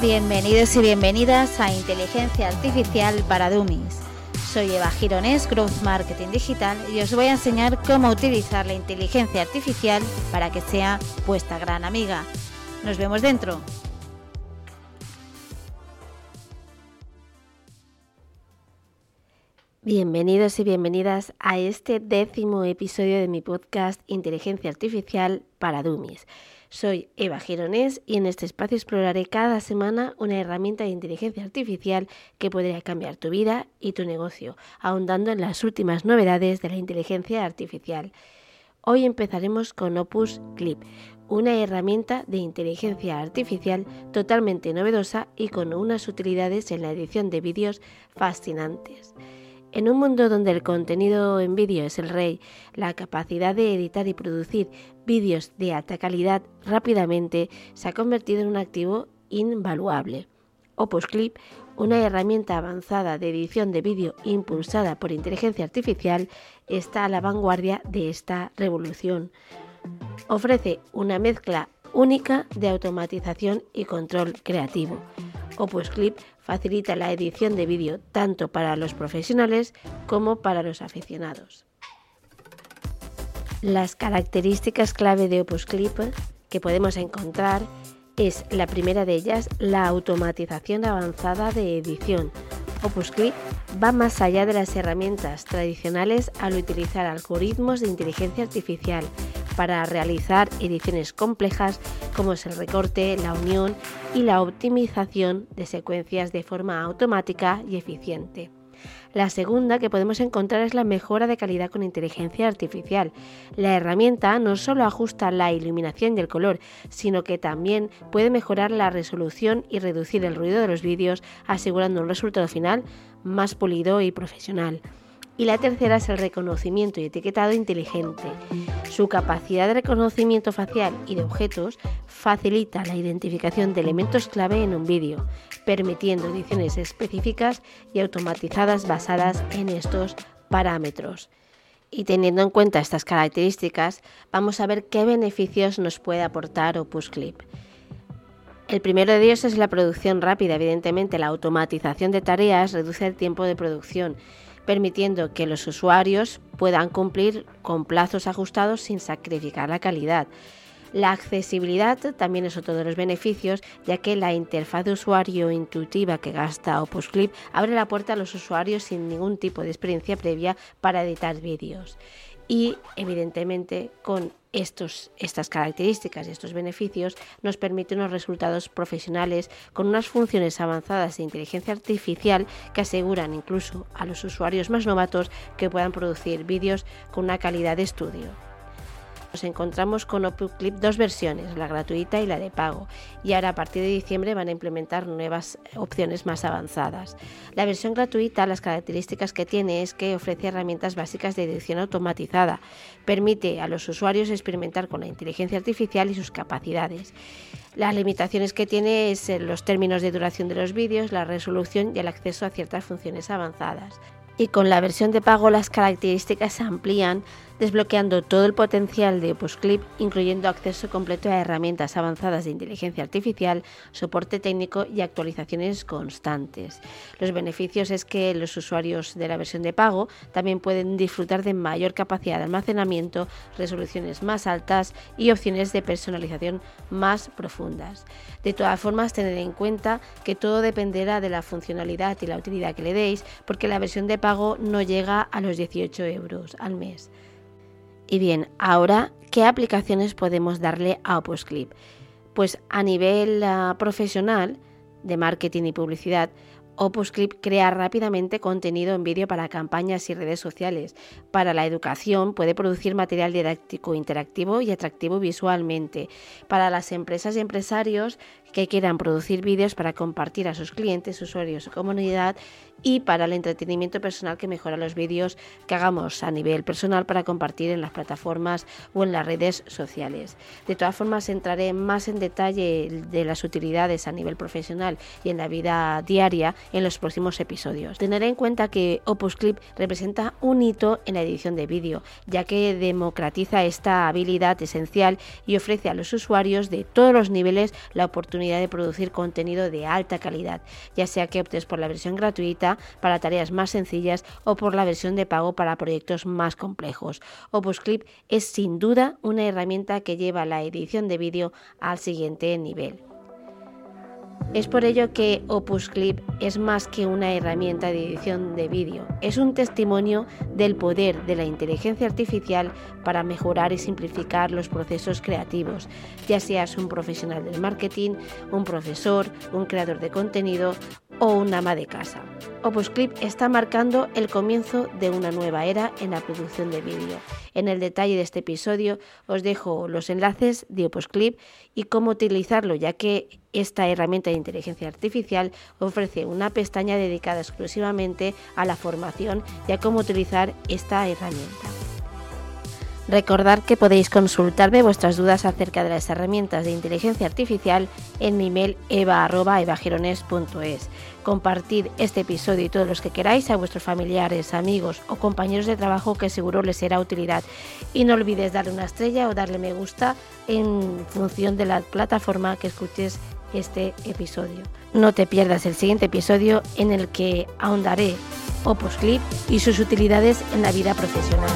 Bienvenidos y bienvenidas a Inteligencia Artificial para Dummies. Soy Eva Gironés, Growth Marketing Digital, y os voy a enseñar cómo utilizar la inteligencia artificial para que sea vuestra gran amiga. Nos vemos dentro. Bienvenidos y bienvenidas a este décimo episodio de mi podcast Inteligencia Artificial para Dummies. Soy Eva Gironés y en este espacio exploraré cada semana una herramienta de inteligencia artificial que podría cambiar tu vida y tu negocio, ahondando en las últimas novedades de la inteligencia artificial. Hoy empezaremos con Opus Clip, una herramienta de inteligencia artificial totalmente novedosa y con unas utilidades en la edición de vídeos fascinantes. En un mundo donde el contenido en vídeo es el rey, la capacidad de editar y producir vídeos de alta calidad rápidamente se ha convertido en un activo invaluable. Opus Clip, una herramienta avanzada de edición de vídeo impulsada por inteligencia artificial, está a la vanguardia de esta revolución. Ofrece una mezcla única de automatización y control creativo. Opus Clip facilita la edición de vídeo tanto para los profesionales como para los aficionados. Las características clave de Opus Clip que podemos encontrar es la primera de ellas, la automatización avanzada de edición. Opus Clip va más allá de las herramientas tradicionales al utilizar algoritmos de inteligencia artificial para realizar ediciones complejas como es el recorte, la unión y la optimización de secuencias de forma automática y eficiente. La segunda que podemos encontrar es la mejora de calidad con inteligencia artificial. La herramienta no solo ajusta la iluminación y el color, sino que también puede mejorar la resolución y reducir el ruido de los vídeos, asegurando un resultado final más pulido y profesional. Y la tercera es el reconocimiento y etiquetado inteligente. Su capacidad de reconocimiento facial y de objetos facilita la identificación de elementos clave en un vídeo, permitiendo ediciones específicas y automatizadas basadas en estos parámetros. Y teniendo en cuenta estas características, vamos a ver qué beneficios nos puede aportar Opus Clip. El primero de ellos es la producción rápida. Evidentemente, la automatización de tareas reduce el tiempo de producción permitiendo que los usuarios puedan cumplir con plazos ajustados sin sacrificar la calidad. La accesibilidad también es otro de los beneficios, ya que la interfaz de usuario intuitiva que gasta Opus Clip abre la puerta a los usuarios sin ningún tipo de experiencia previa para editar vídeos y evidentemente con estos, estas características y estos beneficios nos permite unos resultados profesionales con unas funciones avanzadas de inteligencia artificial que aseguran incluso a los usuarios más novatos que puedan producir vídeos con una calidad de estudio nos encontramos con Clip dos versiones, la gratuita y la de pago, y ahora a partir de diciembre van a implementar nuevas opciones más avanzadas. La versión gratuita, las características que tiene es que ofrece herramientas básicas de edición automatizada, permite a los usuarios experimentar con la inteligencia artificial y sus capacidades. Las limitaciones que tiene es los términos de duración de los vídeos, la resolución y el acceso a ciertas funciones avanzadas. Y con la versión de pago las características se amplían desbloqueando todo el potencial de Clip, incluyendo acceso completo a herramientas avanzadas de inteligencia artificial, soporte técnico y actualizaciones constantes. Los beneficios es que los usuarios de la versión de pago también pueden disfrutar de mayor capacidad de almacenamiento, resoluciones más altas y opciones de personalización más profundas. De todas formas, tener en cuenta que todo dependerá de la funcionalidad y la utilidad que le deis, porque la versión de pago no llega a los 18 euros al mes. Y bien, ahora, ¿qué aplicaciones podemos darle a Opus Clip? Pues a nivel ah, profesional, de marketing y publicidad, Opus Clip crea rápidamente contenido en vídeo para campañas y redes sociales. Para la educación puede producir material didáctico interactivo y atractivo visualmente. Para las empresas y empresarios que quieran producir vídeos para compartir a sus clientes, usuarios comunidad y para el entretenimiento personal que mejora los vídeos que hagamos a nivel personal para compartir en las plataformas o en las redes sociales. De todas formas, entraré más en detalle de las utilidades a nivel profesional y en la vida diaria en los próximos episodios. Teneré en cuenta que Opus Clip representa un hito en la edición de vídeo, ya que democratiza esta habilidad esencial y ofrece a los usuarios de todos los niveles la oportunidad oportunidad de producir contenido de alta calidad, ya sea que optes por la versión gratuita para tareas más sencillas o por la versión de pago para proyectos más complejos. Opus Clip es sin duda una herramienta que lleva la edición de vídeo al siguiente nivel. Es por ello que Opus Clip es más que una herramienta de edición de vídeo, es un testimonio del poder de la inteligencia artificial para mejorar y simplificar los procesos creativos, ya seas un profesional del marketing, un profesor, un creador de contenido o un ama de casa. Opus Clip está marcando el comienzo de una nueva era en la producción de vídeo. En el detalle de este episodio os dejo los enlaces de Opus Clip y cómo utilizarlo, ya que esta herramienta de inteligencia artificial ofrece una pestaña dedicada exclusivamente a la formación y a cómo utilizar esta herramienta. Recordad que podéis consultarme vuestras dudas acerca de las herramientas de inteligencia artificial en mi email eva.evagirones.es. Compartid este episodio y todos los que queráis a vuestros familiares, amigos o compañeros de trabajo que seguro les será utilidad. Y no olvides darle una estrella o darle me gusta en función de la plataforma que escuches este episodio. No te pierdas el siguiente episodio en el que ahondaré Opus Clip y sus utilidades en la vida profesional.